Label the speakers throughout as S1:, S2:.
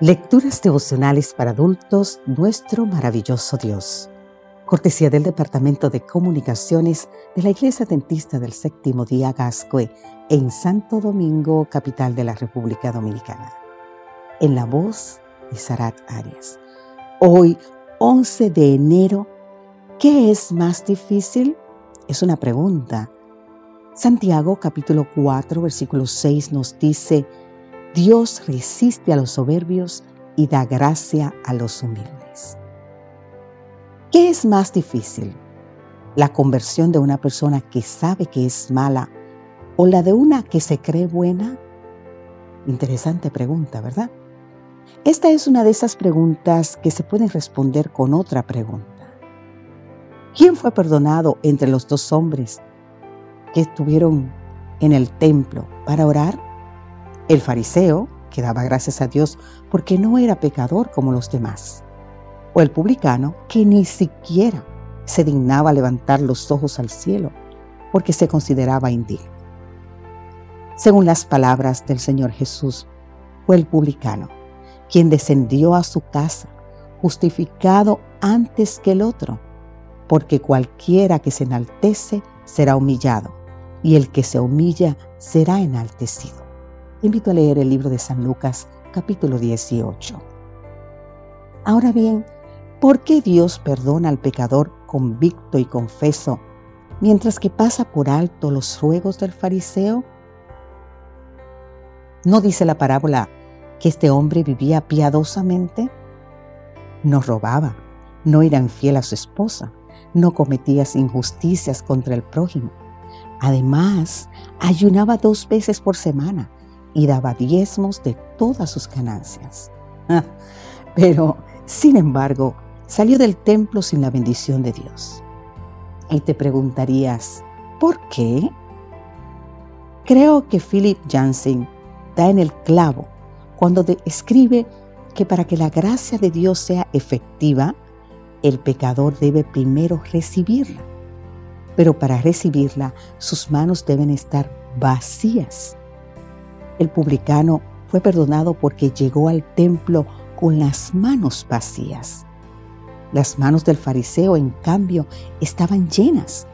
S1: Lecturas devocionales para adultos, nuestro maravilloso Dios. Cortesía del Departamento de Comunicaciones de la Iglesia Dentista del Séptimo Día Gascue en Santo Domingo, capital de la República Dominicana. En la voz de Sarat Arias. Hoy, 11 de enero, ¿qué es más difícil? Es una pregunta. Santiago capítulo 4, versículo 6 nos dice, Dios resiste a los soberbios y da gracia a los humildes. ¿Qué es más difícil? ¿La conversión de una persona que sabe que es mala o la de una que se cree buena? Interesante pregunta, ¿verdad? Esta es una de esas preguntas que se pueden responder con otra pregunta. ¿Quién fue perdonado entre los dos hombres que estuvieron en el templo para orar? El fariseo, que daba gracias a Dios porque no era pecador como los demás. O el publicano, que ni siquiera se dignaba levantar los ojos al cielo porque se consideraba indigno. Según las palabras del Señor Jesús, fue el publicano quien descendió a su casa justificado antes que el otro, porque cualquiera que se enaltece será humillado, y el que se humilla será enaltecido invito a leer el libro de San Lucas capítulo 18. Ahora bien, ¿por qué Dios perdona al pecador convicto y confeso, mientras que pasa por alto los ruegos del fariseo? ¿No dice la parábola que este hombre vivía piadosamente? No robaba, no era infiel a su esposa, no cometía injusticias contra el prójimo. Además, ayunaba dos veces por semana y daba diezmos de todas sus ganancias. Ah, pero, sin embargo, salió del templo sin la bendición de Dios. Y te preguntarías, ¿por qué? Creo que Philip Jansen da en el clavo cuando escribe que para que la gracia de Dios sea efectiva, el pecador debe primero recibirla. Pero para recibirla, sus manos deben estar vacías. El publicano fue perdonado porque llegó al templo con las manos vacías. Las manos del fariseo, en cambio, estaban llenas.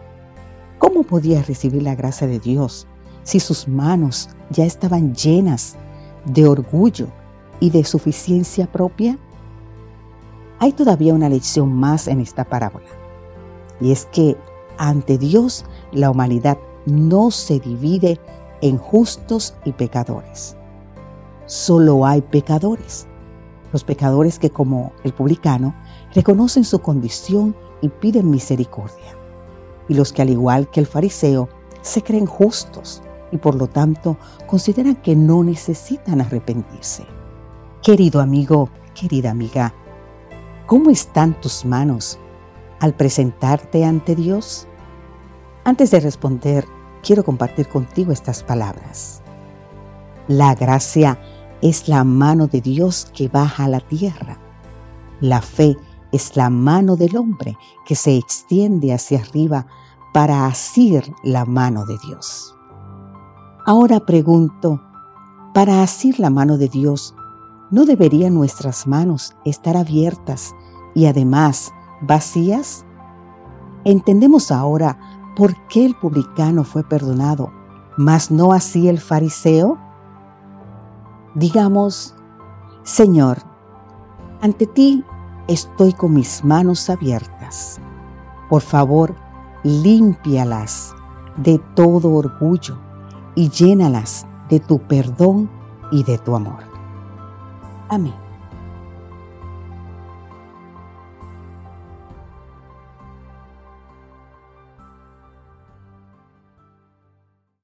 S1: ¿Cómo podía recibir la gracia de Dios si sus manos ya estaban llenas de orgullo y de suficiencia propia? Hay todavía una lección más en esta parábola, y es que ante Dios la humanidad no se divide en justos y pecadores. Solo hay pecadores. Los pecadores que como el publicano reconocen su condición y piden misericordia. Y los que al igual que el fariseo se creen justos y por lo tanto consideran que no necesitan arrepentirse. Querido amigo, querida amiga, ¿cómo están tus manos al presentarte ante Dios? Antes de responder quiero compartir contigo estas palabras. La gracia es la mano de Dios que baja a la tierra. La fe es la mano del hombre que se extiende hacia arriba para asir la mano de Dios. Ahora pregunto, para asir la mano de Dios, ¿no deberían nuestras manos estar abiertas y además vacías? Entendemos ahora ¿por qué el publicano fue perdonado, mas no así el fariseo? Digamos, Señor, ante ti estoy con mis manos abiertas. Por favor, límpialas de todo orgullo y llénalas de tu perdón y de tu amor. Amén.